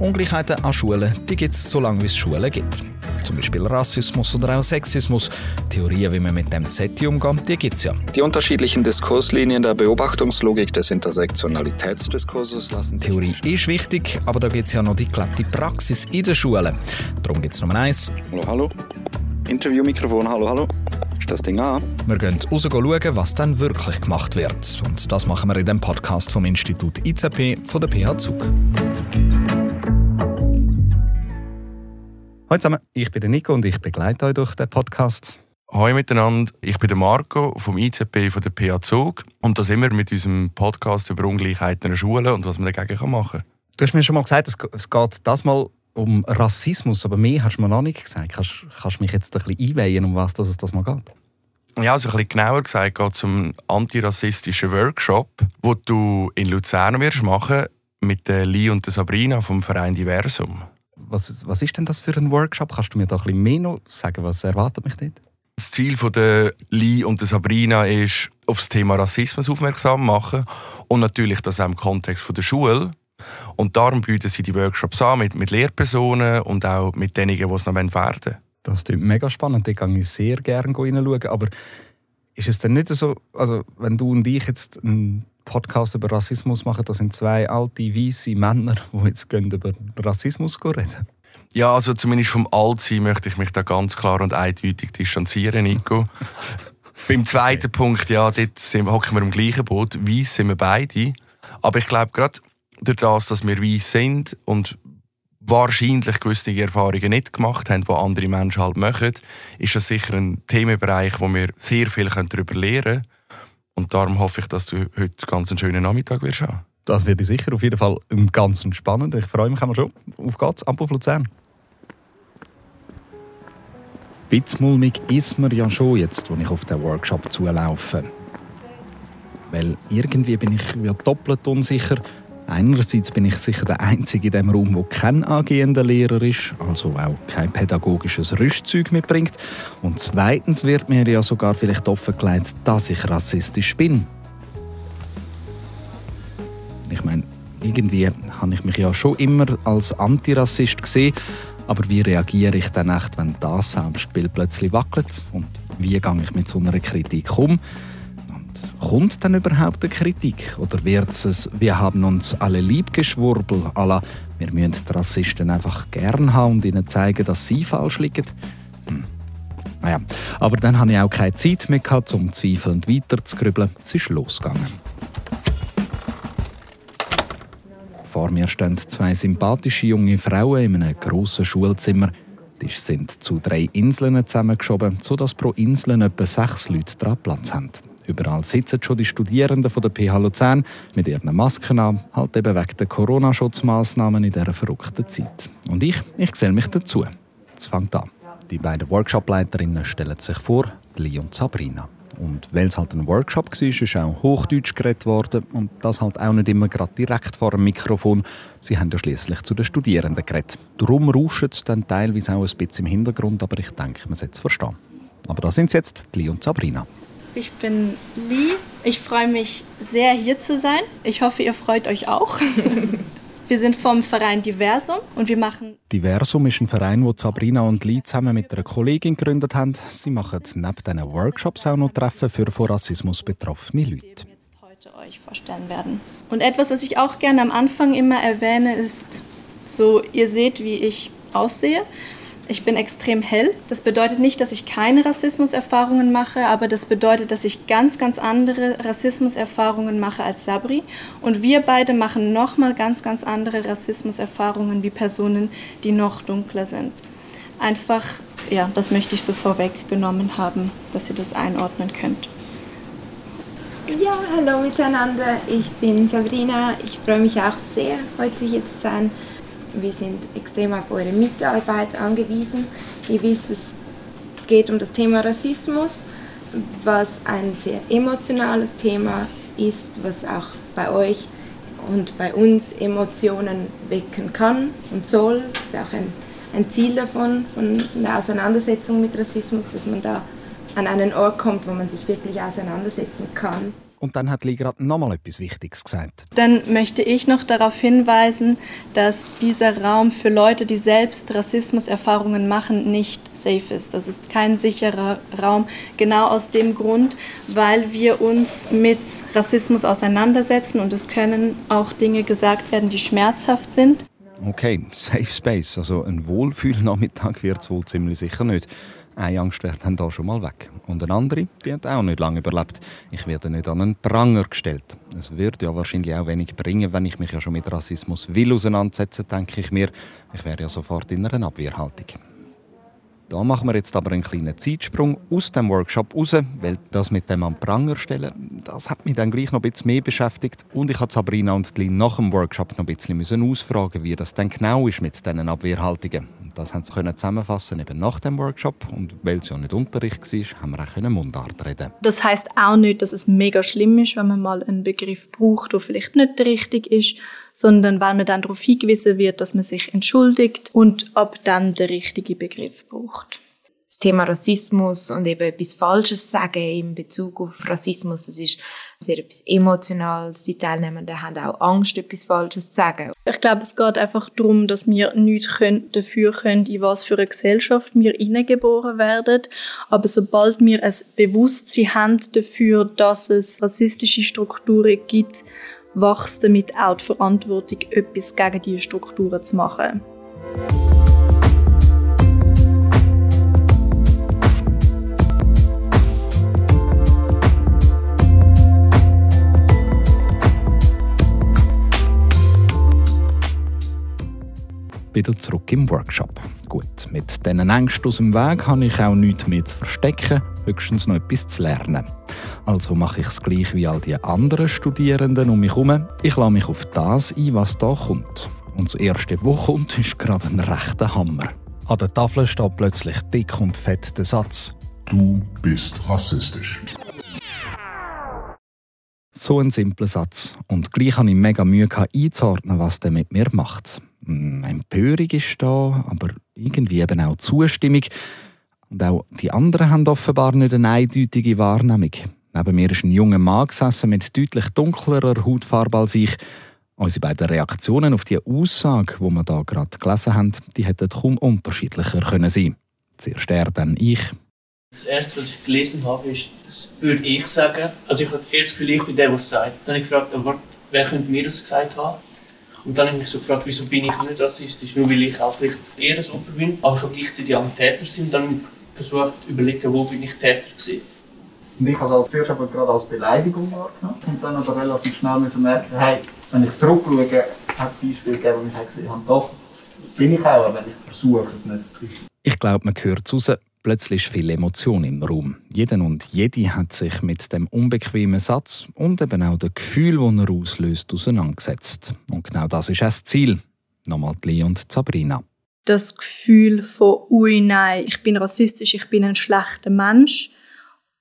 Ungleichheiten an Schulen gibt es so lange, wie es Schulen gibt. Zum Beispiel Rassismus oder auch Sexismus. Theorien, wie man mit dem SETI umgeht, die gibt es ja. Die unterschiedlichen Diskurslinien der Beobachtungslogik des Intersektionalitätsdiskurses lassen sich... Theorie ist wichtig, aber da gibt es ja noch die gelebte Praxis in den Schulen. Darum gibt es Nummer eins. Hallo, hallo. Interviewmikrofon, hallo, hallo. Ist das Ding an? Wir gehen raus schauen, was dann wirklich gemacht wird. Und das machen wir in dem Podcast vom Institut IZP von der PH Zug. Hallo zusammen, ich bin der Nico und ich begleite euch durch den Podcast. Hallo miteinander, ich bin der Marco vom IZP von der PH Zug und da sind wir mit unserem Podcast über Ungleichheiten in der Schule und was man dagegen machen kann. Du hast mir schon mal gesagt, es geht das mal um Rassismus, aber mehr hast du mir noch nicht gesagt. Kannst, kannst du mich jetzt ein bisschen einweihen, um was es das mal geht? Ja, also ein bisschen genauer gesagt geht es um einen antirassistischen Workshop, den du in Luzern wirst machen mit der Lee und der Sabrina vom Verein Diversum. Was, was ist denn das für ein Workshop? Kannst du mir da ein bisschen mehr noch sagen? Was erwartet mich dort? Das Ziel von der Lee und der Sabrina ist, auf das Thema Rassismus aufmerksam machen und natürlich das auch im Kontext von der Schule. Und darum bieten sie die Workshops an mit, mit Lehrpersonen und auch mit denjenigen, die es noch werden wollen. Das klingt mega spannend, da gehe ich sehr gerne reinschauen. Aber ist es denn nicht so, also wenn du und ich jetzt einen Podcast über Rassismus machen, das sind zwei alte, weiße Männer, die jetzt gehen über Rassismus reden? Ja, also zumindest vom Altsein möchte ich mich da ganz klar und eindeutig distanzieren, Nico. Beim zweiten okay. Punkt, ja, dort hocken wir im gleichen Boot. Weiss sind wir beide. Aber ich glaube, gerade durch das, dass wir weiss sind und wahrscheinlich gewisse Erfahrungen nicht gemacht haben, die andere Menschen halt machen, ist das sicher ein Themenbereich, wo wir sehr viel darüber lernen können. Und darum hoffe ich, dass du heute ganz einen schönen Nachmittag wirst haben. Das wird sicher auf jeden Fall ein ganz spannend. Ich freue mich schon. Auf geht's, ab auf Luzern. Witzmulmig ist mir ja schon jetzt, als ich auf den Workshop zulaufe. Weil irgendwie bin ich ja doppelt unsicher, Einerseits bin ich sicher der Einzige in diesem Raum, der kein angehender Lehrer ist, also auch kein pädagogisches Rüstzeug mitbringt. Und zweitens wird mir ja sogar vielleicht offengelegt, dass ich rassistisch bin. Ich meine, irgendwie habe ich mich ja schon immer als Antirassist gesehen, aber wie reagiere ich dann echt, wenn das Selbstbild plötzlich wackelt? Und wie gehe ich mit so einer Kritik um? Kommt dann überhaupt eine Kritik? Oder wird es, wir haben uns alle lieb geschwurbel, la, wir müssen die Rassisten einfach gern haben und ihnen zeigen, dass sie falsch liegen? Hm. Naja, aber dann hatte ich auch keine Zeit mehr, gehabt, um zweifelnd weiterzugrübeln. Es ist losgegangen. Vor mir stehen zwei sympathische junge Frauen in einem grossen Schulzimmer. Die sind zu drei Inseln zusammengeschoben, sodass pro Insel etwa sechs Leute dran Platz haben. Überall sitzen schon die Studierenden von der PH Luzern mit ihren Masken an, halt eben wegen der Corona-Schutzmaßnahmen in dieser verrückten Zeit. Und ich, ich geselle mich dazu. Es fängt an. Die beiden Workshopleiterinnen stellen sich vor, Lee und Sabrina. Und weil es halt ein Workshop war, ist auch Hochdeutsch geredet worden. Und das halt auch nicht immer gerade direkt vor dem Mikrofon. Sie haben ja schließlich zu den Studierenden geredet. Darum rauscht es dann teilweise auch ein bisschen im Hintergrund, aber ich denke, man sollte es verstehen. Aber da sind jetzt, Lee und Sabrina. Ich bin Lee. Ich freue mich sehr, hier zu sein. Ich hoffe, ihr freut euch auch. wir sind vom Verein Diversum und wir machen. Diversum ist ein Verein, den Sabrina und Lee zusammen mit einer Kollegin gegründet haben. Sie machen neben diesen Workshops auch noch Treffen für von Rassismus betroffene Leute. heute euch vorstellen werden. Und etwas, was ich auch gerne am Anfang immer erwähne, ist so, ihr seht, wie ich aussehe. Ich bin extrem hell. Das bedeutet nicht, dass ich keine Rassismuserfahrungen mache, aber das bedeutet, dass ich ganz, ganz andere Rassismuserfahrungen mache als Sabri. Und wir beide machen nochmal ganz, ganz andere Rassismuserfahrungen wie Personen, die noch dunkler sind. Einfach, ja, das möchte ich so vorweggenommen haben, dass ihr das einordnen könnt. Ja, hallo miteinander. Ich bin Sabrina. Ich freue mich auch sehr, heute hier zu sein wir sind extrem auf eure Mitarbeit angewiesen. Ihr wisst, es geht um das Thema Rassismus, was ein sehr emotionales Thema ist, was auch bei euch und bei uns Emotionen wecken kann und soll. Das ist auch ein, ein Ziel davon, von der Auseinandersetzung mit Rassismus, dass man da an einen Ort kommt, wo man sich wirklich auseinandersetzen kann. Und dann hat Lee gerade nochmal etwas Wichtiges gesagt. Dann möchte ich noch darauf hinweisen, dass dieser Raum für Leute, die selbst Rassismuserfahrungen machen, nicht safe ist. Das ist kein sicherer Raum, genau aus dem Grund, weil wir uns mit Rassismus auseinandersetzen und es können auch Dinge gesagt werden, die schmerzhaft sind. Okay, Safe Space, also ein Wohlfühlnachmittag wird es wohl ziemlich sicher nicht. Eine Angst wäre dann da schon mal weg. Und eine andere, die hat auch nicht lange überlebt. Ich werde nicht an einen Pranger gestellt. Es würde ja wahrscheinlich auch wenig bringen, wenn ich mich ja schon mit Rassismus will auseinandersetzen, denke ich mir. Ich wäre ja sofort in einer Abwehrhaltung. Da machen wir jetzt aber einen kleinen Zeitsprung aus dem Workshop raus, weil das mit dem am Pranger stellen, das hat mich dann gleich noch ein bisschen mehr beschäftigt und ich habe Sabrina und Lynn nach dem Workshop noch ein bisschen ausfragen, wie das denn genau ist mit diesen Abwehrhaltungen. Das haben sie zusammenfassen eben nach dem Workshop und weil es ja nicht Unterricht war, haben wir auch können Mundart reden. Das heißt auch nicht, dass es mega schlimm ist, wenn man mal einen Begriff braucht, der vielleicht nicht richtig ist, sondern weil man dann darauf hingewiesen wird, dass man sich entschuldigt und ab dann den richtigen Begriff braucht. Das Thema Rassismus und eben etwas Falsches sagen in Bezug auf Rassismus, das ist sehr etwas Emotionales. Die Teilnehmenden haben auch Angst, etwas Falsches zu sagen. Ich glaube, es geht einfach darum, dass wir nichts dafür können, in was für eine Gesellschaft wir hineingeboren werden. Aber sobald wir ein Bewusstsein haben dafür, dass es rassistische Strukturen gibt, wächst damit auch die Verantwortung, etwas gegen diese Strukturen zu machen. Wieder zurück im Workshop. Gut, mit diesen Ängsten aus dem Weg habe ich auch nichts mehr zu verstecken, höchstens noch etwas zu lernen. Also mache ich es gleich wie all die anderen Studierenden um mich herum. Ich lasse mich auf das ein, was da kommt. Und das erste, was kommt, ist gerade ein rechter Hammer. An der Tafel steht plötzlich dick und fett der Satz: Du bist rassistisch. So ein simpler Satz. Und gleich habe ich mega Mühe einzuordnen, was der mit mir macht. Hm, Empörung ist da, aber irgendwie eben auch Zustimmung. Und auch die anderen haben offenbar nicht eine eindeutige Wahrnehmung. Neben mir ist ein junger Mann gesessen mit deutlich dunklerer Hautfarbe als ich. Unsere beiden Reaktionen auf die Aussage, die wir da gerade gelesen haben, die hätten kaum unterschiedlicher können sein. Zuerst er, dann ich. Das erste, was ich gelesen habe, ist, das würde ich sagen. Also ich eher das Gefühl, ich bin der, der es sagt. Dann habe ich gefragt, wer könnte mir das gesagt haben? Und dann habe ich mich so gefragt, wieso bin ich nicht rassistisch? Nur weil ich auch vielleicht eher ein Opfer bin, aber ich habe gleichzeitig auch ein Täter sein. Und dann versucht zu überlegen, wo bin ich Täter gewesen. Und ich habe es zuerst aber gerade als Beleidigung wahrgenommen und dann aber relativ schnell müssen merken, hey, wenn ich zurückschaue, hat es Beispiele gegeben, wo ich gesehen habe, doch, bin ich auch, wenn ich versuche, es nicht zu sein. Ich glaube, man hört es raus. Plötzlich viel Emotion im Raum. Jeder und jede hat sich mit dem unbequemen Satz und eben auch dem Gefühl, das er auslöst, auseinandergesetzt. Und genau das ist auch das Ziel. Nochmal Lee und Sabrina. Das Gefühl von, ui, nein, ich bin rassistisch, ich bin ein schlechter Mensch.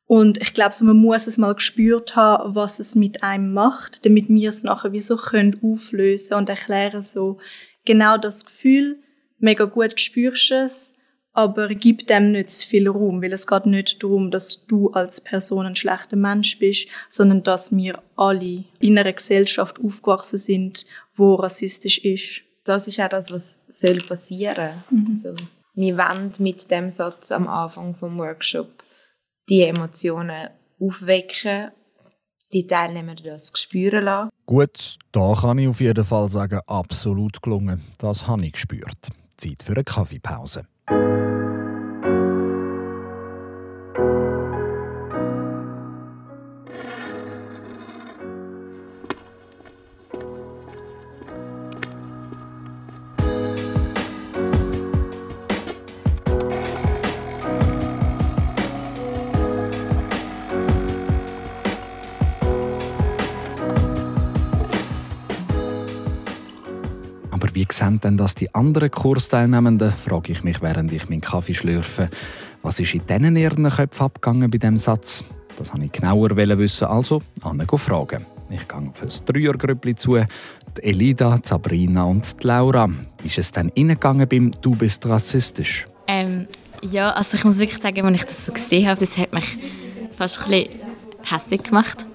Und ich glaube, so, man muss es mal gespürt haben, was es mit einem macht, damit wir es nachher wie so können auflösen und erklären so, genau das Gefühl, mega gut spürst es, aber gib dem nicht zu viel Raum, weil es geht nicht darum, dass du als Person ein schlechter Mensch bist, sondern dass wir alle in einer Gesellschaft aufgewachsen sind, wo rassistisch ist. Das ist auch das, was soll passieren. Mhm. Also, wir wollen mit dem Satz am Anfang vom Workshop die Emotionen aufwecken, die Teilnehmer das spüren lassen. Gut, da kann ich auf jeden Fall sagen, absolut gelungen. Das habe ich gespürt. Zeit für eine Kaffeepause. Wie sehen denn das die anderen Kursteilnehmenden? frage ich mich, während ich meinen Kaffee schlürfe. Was ist in diesen ihren Köpfen abgegangen bei diesem Satz? Das wollte ich genauer wissen, also Anne fragen. Ich gehe auf ein Dreiergrüppli zu. Die Elida, die Sabrina und die Laura. Ist es denn reingegangen beim «Du bist rassistisch»? Ähm, ja, also ich muss wirklich sagen, als ich das so gesehen habe, das hat mich fast ein bisschen hässlich gemacht.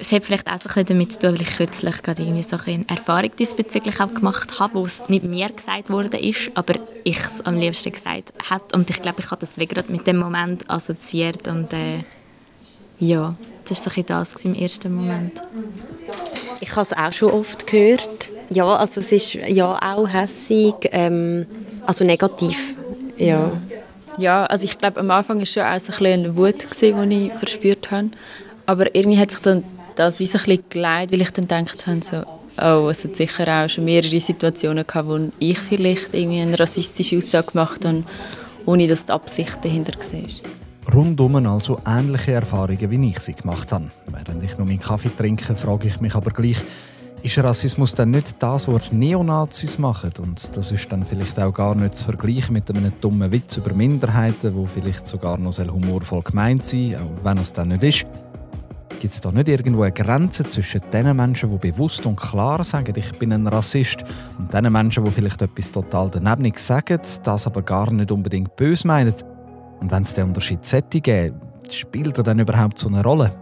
Es hat vielleicht auch so ein damit zu tun, weil ich kürzlich gerade irgendwie so eine Erfahrung diesbezüglich auch gemacht habe, wo es nicht mir gesagt worden ist, aber ich es am liebsten gesagt habe. Und ich glaube, ich habe das gerade mit dem Moment assoziiert und äh, ja, das war so das im ersten Moment. Ich habe es auch schon oft gehört. Ja, also es ist ja auch hässig, ähm, also negativ, ja. Ja, also ich glaube, am Anfang war schon auch so ein eine Wut, die ich verspürt habe. Aber irgendwie hat sich dann das wie so ein bisschen geleitet, weil ich dann gedacht habe, so, oh, es hat sicher auch schon mehrere Situationen gehabt, wo ich vielleicht irgendwie eine rassistische Aussage gemacht habe, ohne dass die Absicht dahinter war. Rundum also ähnliche Erfahrungen, wie ich sie gemacht habe. Während ich noch meinen Kaffee trinke, frage ich mich aber gleich, ist Rassismus dann nicht das, was Neonazis machen? Und das ist dann vielleicht auch gar nicht zu vergleichen mit einem dummen Witz über Minderheiten, wo vielleicht sogar noch humorvoll gemeint sein auch wenn es dann nicht ist. Gibt es da nicht irgendwo eine Grenze zwischen den Menschen, die bewusst und klar sagen, ich bin ein Rassist, und den Menschen, die vielleicht etwas total daneben sagen, das aber gar nicht unbedingt böse meinen? Und wenn es den Unterschied sollte spielt er dann überhaupt so eine Rolle?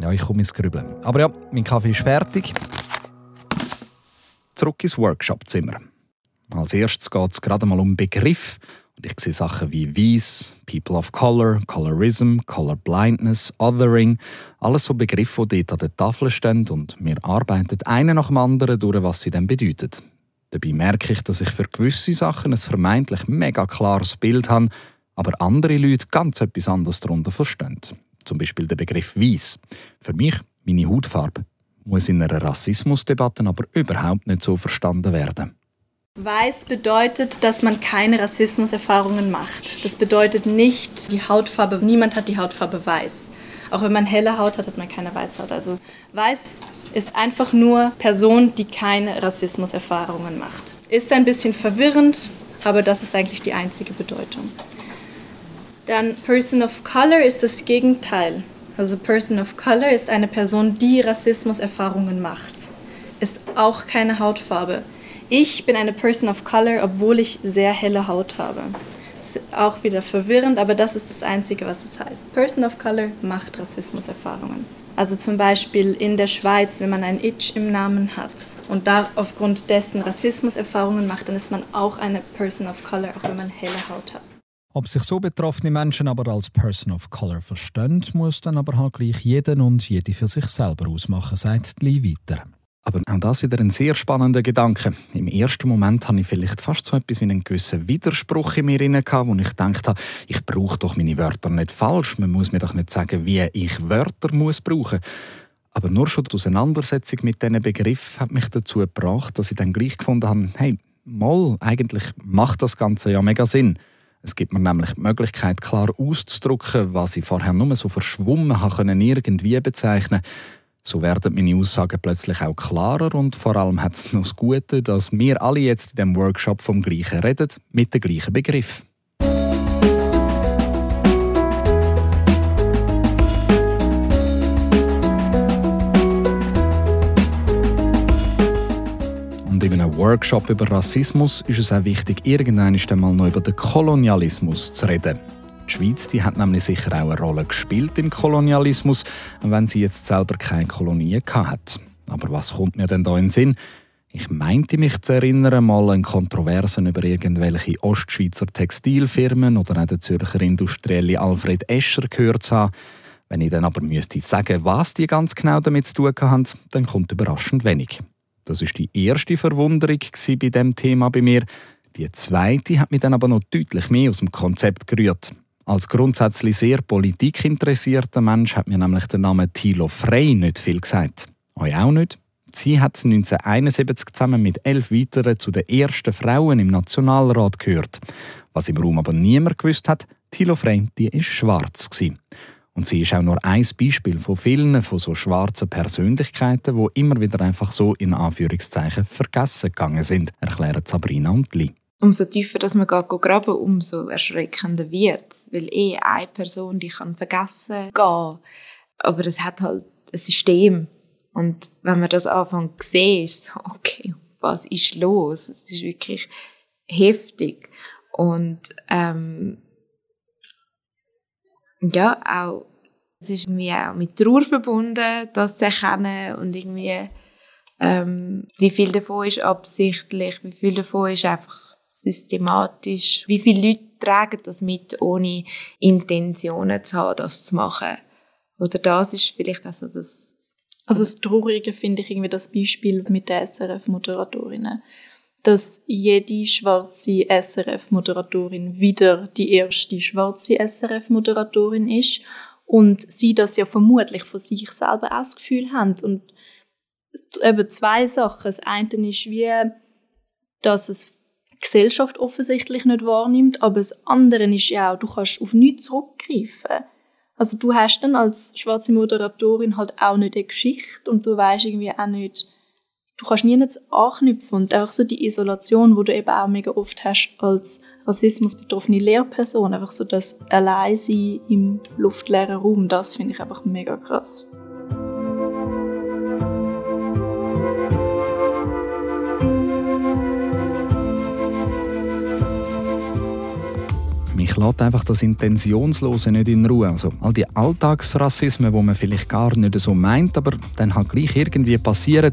Ja, ich komme ins Grübeln. Aber ja, mein Kaffee ist fertig. Zurück ins Workshopzimmer. Als erstes geht es gerade mal um Begriff. Ich sehe Sachen wie Weiss, People of Color, Colorism, Color Blindness, Othering. Alles so Begriffe, die dort an der Tafel stehen und wir arbeiten einen nach dem anderen durch, was sie dann bedeuten. Dabei merke ich, dass ich für gewisse Sachen ein vermeintlich mega klares Bild habe, aber andere Leute ganz etwas anderes darunter verstehen. Zum Beispiel der Begriff Weiss. Für mich meine Hautfarbe muss in einer Rassismusdebatte aber überhaupt nicht so verstanden werden. Weiß bedeutet, dass man keine Rassismuserfahrungen macht. Das bedeutet nicht die Hautfarbe, niemand hat die Hautfarbe weiß. Auch wenn man helle Haut hat, hat man keine Weißhaut. Also weiß ist einfach nur Person, die keine Rassismuserfahrungen macht. Ist ein bisschen verwirrend, aber das ist eigentlich die einzige Bedeutung. Dann Person of Color ist das Gegenteil. Also Person of Color ist eine Person, die Rassismuserfahrungen macht. Ist auch keine Hautfarbe. Ich bin eine Person of Color, obwohl ich sehr helle Haut habe. Ist auch wieder verwirrend, aber das ist das Einzige, was es heißt. Person of Color macht Rassismuserfahrungen. Also zum Beispiel in der Schweiz, wenn man ein Itch im Namen hat und da aufgrund dessen Rassismuserfahrungen macht, dann ist man auch eine Person of Color, auch wenn man helle Haut hat. Ob sich so betroffene Menschen aber als Person of Color verstehen, muss dann aber halt gleich jeden und jede für sich selber ausmachen, sagt Lee weiter. Aber auch das wieder ein sehr spannender Gedanke. Im ersten Moment hatte ich vielleicht fast so etwas wie einen gewissen Widerspruch in mir drin, wo ich dachte, ich brauche doch meine Wörter nicht falsch. Man muss mir doch nicht sagen, wie ich Wörter muss brauchen. Aber nur schon die Auseinandersetzung mit diesen Begriffen hat mich dazu gebracht, dass ich dann gleich gefunden habe, hey, mal, eigentlich macht das Ganze ja mega Sinn. Es gibt mir nämlich die Möglichkeit, klar auszudrücken, was ich vorher nur so verschwommen habe, irgendwie bezeichnen so werden meine Aussagen plötzlich auch klarer und vor allem hat es noch das Gute, dass wir alle jetzt in diesem Workshop vom Gleichen reden, mit dem gleichen Begriff. Und in einem Workshop über Rassismus ist es auch wichtig, irgendwann einmal noch über den Kolonialismus zu reden. Die Schweiz die hat nämlich sicher auch eine Rolle gespielt im Kolonialismus, wenn sie jetzt selber keine Kolonie hat. Aber was kommt mir denn da in den Sinn? Ich meinte mich zu erinnern, mal an Kontroversen über irgendwelche Ostschweizer Textilfirmen oder auch den Zürcher Industrielle Alfred Escher gehört zu haben. Wenn ich dann aber müsste sagen, was die ganz genau damit zu tun haben, dann kommt überraschend wenig. Das ist die erste Verwunderung bei dem Thema bei mir. Die zweite hat mich dann aber noch deutlich mehr aus dem Konzept gerührt. Als grundsätzlich sehr politikinteressierter Mensch hat mir nämlich der Name Thilo Frey nicht viel gesagt. Euch auch nicht? Sie hat 1971 zusammen mit elf weiteren zu den ersten Frauen im Nationalrat gehört. Was im Raum aber niemand gewusst hat, Thilo Frey, die ist schwarz. Und sie ist auch nur ein Beispiel von vielen von so schwarzen Persönlichkeiten, wo immer wieder einfach so in Anführungszeichen vergessen gegangen sind, erklären Sabrina und Lee umso tiefer dass man geht, graben, umso erschreckender wird. Weil eh eine Person, die kann vergessen gehen. Aber es hat halt ein System. Und wenn man das anfängt zu sehen, ist so, okay, was ist los? Es ist wirklich heftig. Und ähm, ja, auch Es ist irgendwie auch mit Trauer verbunden, das zu erkennen und irgendwie, ähm, wie viel davon ist absichtlich, wie viel davon ist einfach systematisch, wie viele Leute tragen das mit, ohne Intentionen zu haben, das zu machen. Oder das ist vielleicht also das also das Traurige finde ich irgendwie das Beispiel mit den SRF-Moderatorinnen. Dass jede schwarze SRF-Moderatorin wieder die erste schwarze SRF-Moderatorin ist und sie das ja vermutlich von sich selber auch das Gefühl haben. Und eben zwei Sachen. Das eine ist wie, dass es Gesellschaft offensichtlich nicht wahrnimmt, aber das andere ist ja auch, du kannst auf nichts zurückgreifen. Also du hast dann als schwarze Moderatorin halt auch nicht eine Geschichte und du weißt irgendwie auch nicht, du kannst nie nicht anknüpfen und auch so die Isolation, wo du eben auch mega oft hast als Rassismus betroffene Lehrperson, einfach so das Alleinsein im luftleeren Raum, das finde ich einfach mega krass. Lässt einfach das Intentionslose nicht in Ruhe. Also all die Alltagsrassismen, wo man vielleicht gar nicht so meint, aber dann halt gleich irgendwie passieren,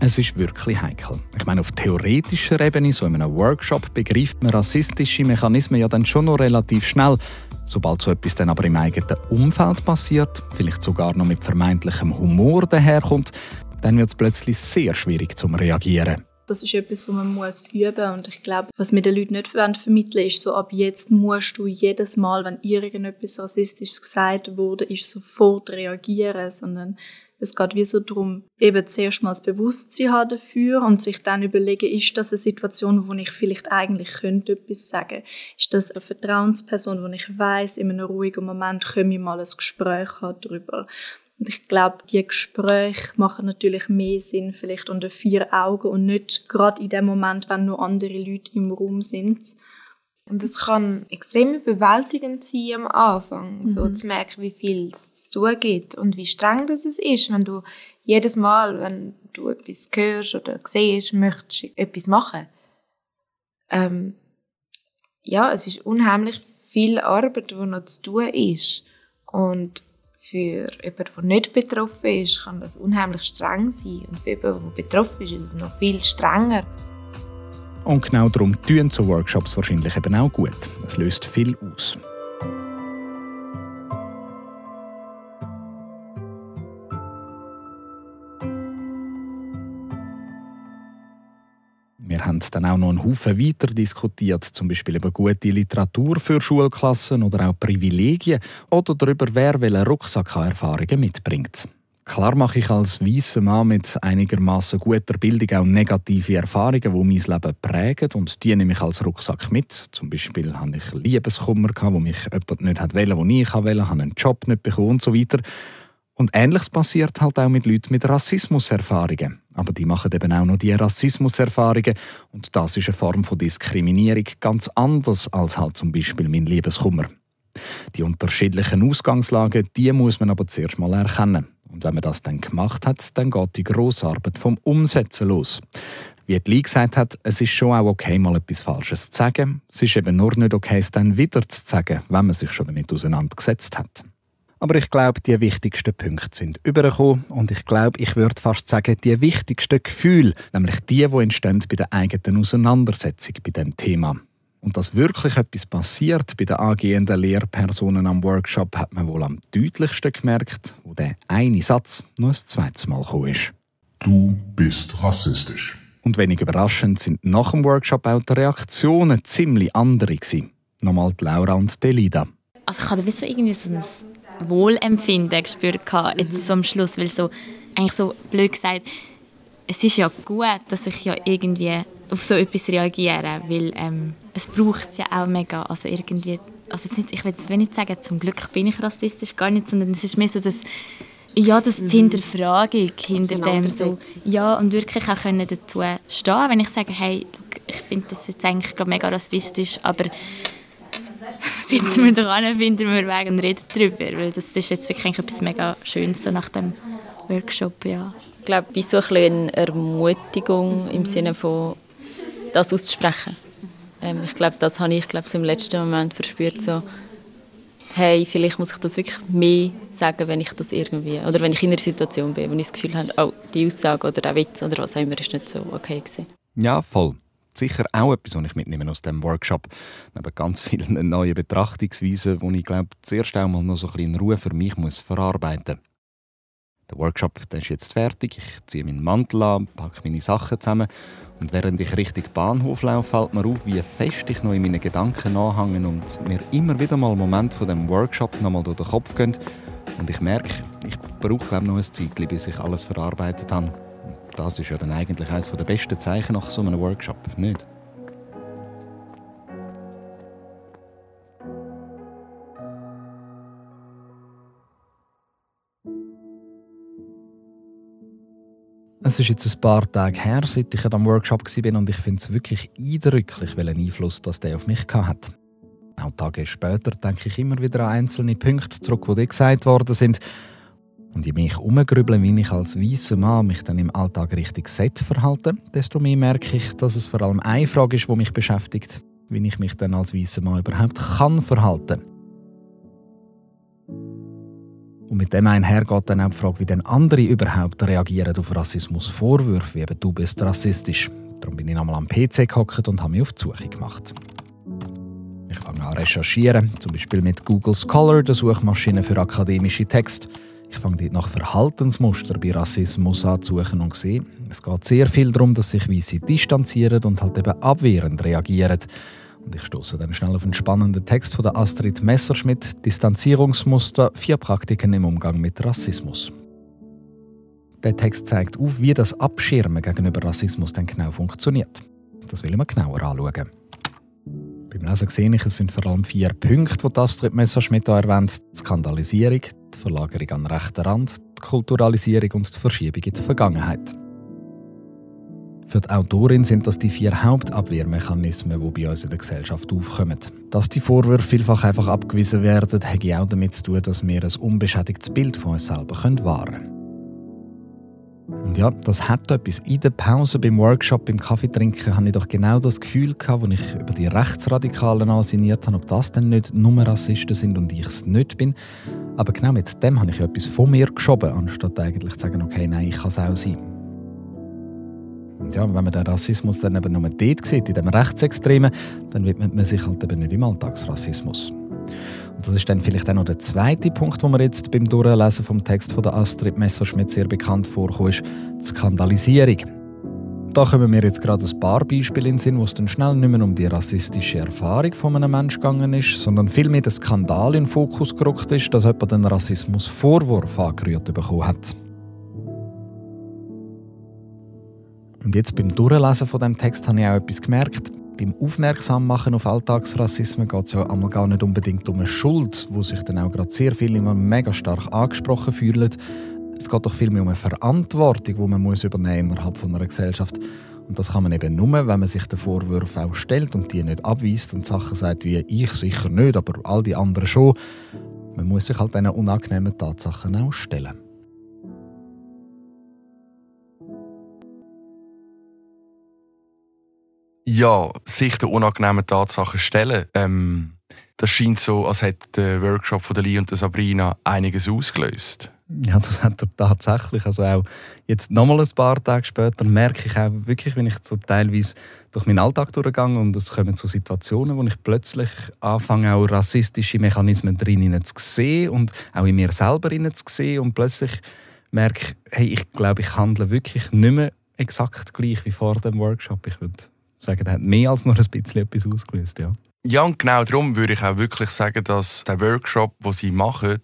es ist wirklich heikel. Ich meine, auf theoretischer Ebene, so in einem Workshop, begreift man rassistische Mechanismen ja dann schon noch relativ schnell. Sobald so etwas dann aber im eigenen Umfeld passiert, vielleicht sogar noch mit vermeintlichem Humor daherkommt, dann wird es plötzlich sehr schwierig zum Reagieren. Das ist etwas, was man muss üben. Und ich glaube, was wir den Leuten nicht vermitteln ist so, ab jetzt musst du jedes Mal, wenn irgendetwas Rassistisches gesagt wurde, ist sofort reagieren, sondern es geht wie so darum, eben zuerst mal das Bewusstsein haben dafür und sich dann überlegen, ist das eine Situation, wo ich vielleicht eigentlich könnte etwas sagen? Ist das eine Vertrauensperson, wo ich weiß, in einem ruhigen Moment können wir mal ein Gespräch haben darüber? Und ich glaube, die Gespräche machen natürlich mehr Sinn vielleicht unter vier Augen und nicht gerade in dem Moment, wenn nur andere Leute im Raum sind. Und es kann extrem überwältigend sein am Anfang, mhm. so zu merken, wie viel es zu tun gibt und wie streng das ist, wenn du jedes Mal, wenn du etwas hörst oder siehst, möchtest etwas machen. Ähm, ja, es ist unheimlich viel Arbeit, die noch zu tun ist. Und für jemanden, der nicht betroffen ist, kann das unheimlich streng sein. Und für jemanden, der betroffen ist, ist es noch viel strenger. Und genau darum tun so Workshops wahrscheinlich eben auch gut. Es löst viel aus. Dann auch noch einen Haufen weiter diskutiert, zum Beispiel über gute Literatur für Schulklassen oder auch Privilegien oder darüber, wer welche Rucksackerfahrungen mitbringt. Klar mache ich als weißer Mann mit einigermaßen guter Bildung auch negative Erfahrungen, die mein Leben prägen und die nehme ich als Rucksack mit. Zum Beispiel hatte ich Liebeskummer, wo mich jemand nicht wollte, den ich wollte, habe einen Job nicht bekommen und so weiter. Und Ähnliches passiert halt auch mit Leuten mit Rassismuserfahrungen. Aber die machen eben auch noch die Rassismuserfahrungen. Und das ist eine Form von Diskriminierung ganz anders als halt zum Beispiel mein Liebeskummer. Die unterschiedlichen Ausgangslagen, die muss man aber zuerst mal erkennen. Und wenn man das dann gemacht hat, dann geht die grosse Arbeit vom Umsetzen los. Wie die Lee gesagt hat, es ist schon auch okay, mal etwas Falsches zu sagen. Es ist eben nur nicht okay, es dann wieder zu sagen, wenn man sich schon damit auseinandergesetzt hat. Aber ich glaube, die wichtigsten Punkte sind übergekommen und ich glaube, ich würde fast sagen, die wichtigsten Gefühle, nämlich die, die entstehen bei der eigenen Auseinandersetzung bei dem Thema. Und dass wirklich etwas passiert bei den angehenden Lehrpersonen am Workshop, hat man wohl am deutlichsten gemerkt, wo der eine Satz noch ein zweites Mal gekommen ist. Du bist rassistisch. Und wenig überraschend sind nach dem Workshop auch die Reaktionen ziemlich andere gewesen. Nochmal die Laura und Delida. Also ich hatte so irgendwie so ein Wohlempfinden gespürt jetzt so am Schluss, weil so eigentlich so blöd gesagt, es ist ja gut, dass ich ja irgendwie auf so etwas reagiere, weil ähm, es braucht es ja auch mega, also irgendwie, also nicht, ich will jetzt nicht sagen, zum Glück bin ich rassistisch, gar nicht, sondern es ist mehr so das, ja, das mhm. die Hinterfragung hinter dem so, ja, und wirklich auch können dazu stehen, wenn ich sage, hey, ich finde das jetzt eigentlich mega rassistisch, aber sitzen wir da an, finden wir Weg und reden darüber, weil das ist jetzt wirklich etwas mega Schönes so nach dem Workshop, ja. Ich glaube, wie so ein eine Ermutigung im Sinne von das auszusprechen. Ähm, ich glaube, das habe ich glaube, so im letzten Moment verspürt, so hey, vielleicht muss ich das wirklich mehr sagen, wenn ich das irgendwie, oder wenn ich in einer Situation bin, wo ich das Gefühl habe, oh, die Aussage oder der Witz oder was auch immer ist nicht so okay gewesen. Ja, voll. Sicher auch etwas, was ich mitnehme aus dem Workshop. Neben ganz vielen neuen Betrachtungsweisen, die ich glaube, zuerst einmal noch so ein bisschen in Ruhe für mich muss verarbeiten muss. Der Workshop der ist jetzt fertig. Ich ziehe meinen Mantel an, packe meine Sachen zusammen und während ich Richtung Bahnhof laufe, fällt mir auf, wie fest ich noch in meinen Gedanken anhänge und mir immer wieder mal Momente von dem Workshop noch mal durch den Kopf gehen. Und ich merke, ich brauche noch ein Zeit, bis ich alles verarbeitet habe. Das ist ja dann eigentlich eines der besten Zeichen nach so einem Workshop, nicht? Es ist jetzt ein paar Tage her, seit ich am Workshop war und ich finde es wirklich eindrücklich, welchen Einfluss das der auf mich hat. Auch Tage später denke ich immer wieder an einzelne Punkte zurück, die gesagt worden sind. Und je mehr ich umgrüble, wie ich als weißer Mann mich dann im Alltag richtig set verhalte, desto mehr merke ich, dass es vor allem eine Frage ist, die mich beschäftigt, wie ich mich dann als weißer Mann überhaupt kann verhalten. Und mit dem einhergeht dann auch die Frage, wie denn andere überhaupt reagieren auf Rassismusvorwürfe, wie eben du bist rassistisch. Darum bin ich nochmal am PC gehockt und habe mich auf die Suche gemacht. Ich fange an recherchieren, zum Beispiel mit Google Scholar, der Suchmaschine für akademische Texte. Ich fange dort nach Verhaltensmuster bei Rassismus an zu suchen und sehe, es geht sehr viel darum, dass sich Weisse distanzieren und halt eben abwehrend reagieren. Und ich stoße dann schnell auf einen spannenden Text von der Astrid Messerschmidt, Distanzierungsmuster, vier Praktiken im Umgang mit Rassismus. Der Text zeigt auf, wie das Abschirmen gegenüber Rassismus dann genau funktioniert. Das will ich mir genauer anschauen. Beim Lesen sehe ich, es sind vor allem vier Punkte, die Astrid Messerschmidt erwähnt. Die Skandalisierung, Verlagerung an den rechten Rand, die Kulturalisierung und die Verschiebung in die Vergangenheit. Für die Autorin sind das die vier Hauptabwehrmechanismen, die bei uns in der Gesellschaft aufkommen. Dass die Vorwürfe vielfach einfach abgewiesen werden, hat auch damit zu tun, dass wir ein unbeschädigtes Bild von uns selber wahren können. Und ja, das hat etwas. In der Pause beim Workshop, beim Kaffeetrinken, hatte ich doch genau das Gefühl, als ich über die Rechtsradikalen ansinniert habe, ob das denn nicht nur Rassisten sind und ich es nicht bin. Aber genau mit dem habe ich etwas von mir geschoben, anstatt eigentlich zu sagen, okay, nein, ich kann es auch sein. Und ja, wenn man den Rassismus dann eben nur dort sieht, in dem Rechtsextremen, dann widmet man sich halt eben nicht im Alltagsrassismus. Und das ist dann vielleicht auch noch der zweite Punkt, wo mir jetzt beim Durchlesen vom Text von der Astrid Messerschmidt sehr bekannt vorkommt, ist die Skandalisierung. Da kommen mir jetzt gerade ein paar Beispiele in den Sinn, wo es dann schnell nicht mehr um die rassistische Erfahrung von einem Menschen gegangen ist, sondern vielmehr der Skandal in den Fokus gerückt ist, dass jemand einen Rassismusvorwurf angerührt bekommen hat. Und jetzt beim Durchlesen von dem Text habe ich auch etwas gemerkt. Beim Aufmerksammachen auf Alltagsrassismus geht es ja einmal gar nicht unbedingt um eine Schuld, wo sich dann auch gerade sehr viele immer mega stark angesprochen fühlen. Es geht doch vielmehr um eine Verantwortung, die man muss übernehmen innerhalb von einer Gesellschaft. Und das kann man eben nur, wenn man sich den Vorwürfen auch stellt und die nicht abweist und Sachen sagt wie ich sicher nicht, aber all die anderen schon. Man muss sich halt diesen unangenehmen Tatsachen auch stellen. Ja, sich der unangenehmen Tatsachen stellen. Ähm, das scheint so, als hätte der Workshop von Lee und Sabrina einiges ausgelöst. Ja, das hat er tatsächlich. Also auch jetzt nochmal ein paar Tage später merke ich auch wirklich, wenn ich so teilweise durch meinen Alltag durchgehe und es kommen so Situationen, wo ich plötzlich anfange, auch rassistische Mechanismen drin zu sehen und auch in mir selber zu sehen und plötzlich merke, hey, ich glaube, ich handle wirklich nicht mehr exakt gleich wie vor dem Workshop. Ich würde sagen, der hat mehr als nur ein bisschen etwas ausgelöst. Ja, ja und genau darum würde ich auch wirklich sagen, dass der Workshop, den sie machen,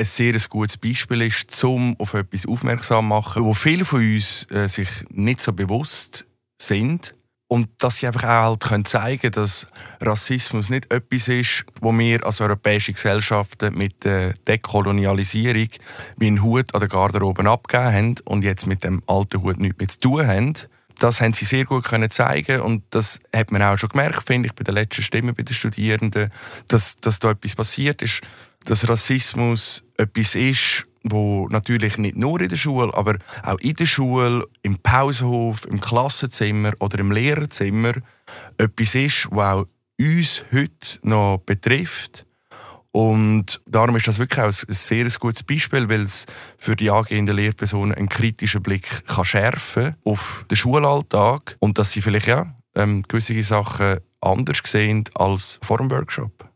ein sehr gutes Beispiel ist, um auf etwas aufmerksam zu machen, wo viele von uns äh, sich nicht so bewusst sind. Und dass sie einfach auch halt können zeigen dass Rassismus nicht etwas ist, wo wir als europäische Gesellschaften mit der Dekolonialisierung wie einen Hut an der Garderobe abgegeben haben und jetzt mit dem alten Hut nichts mehr zu tun haben das haben sie sehr gut können zeigen und das hat man auch schon gemerkt, finde ich, bei der letzten Stimme bei den Studierenden, dass, dass da etwas passiert ist, dass Rassismus etwas ist, wo natürlich nicht nur in der Schule, aber auch in der Schule, im Pausenhof, im Klassenzimmer oder im Lehrerzimmer etwas ist, was auch uns heute noch betrifft Und darum ist das wirklich auch ein sehr gutes Beispiel, weil es für die angehenden Lehrpersonen einen kritischen Blick kann schärfen auf den Schulalltag und dass sie vielleicht ja, ähm, gewisse Sachen anders sehen als vor dem Workshop.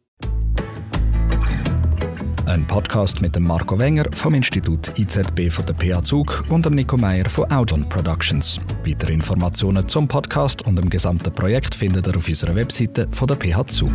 Ein Podcast mit dem Marco Wenger vom Institut IZB von der PH Zug und dem Nico Meyer von Audon Productions. Weitere Informationen zum Podcast und dem gesamten Projekt findet ihr auf unserer Webseite von der PH Zug.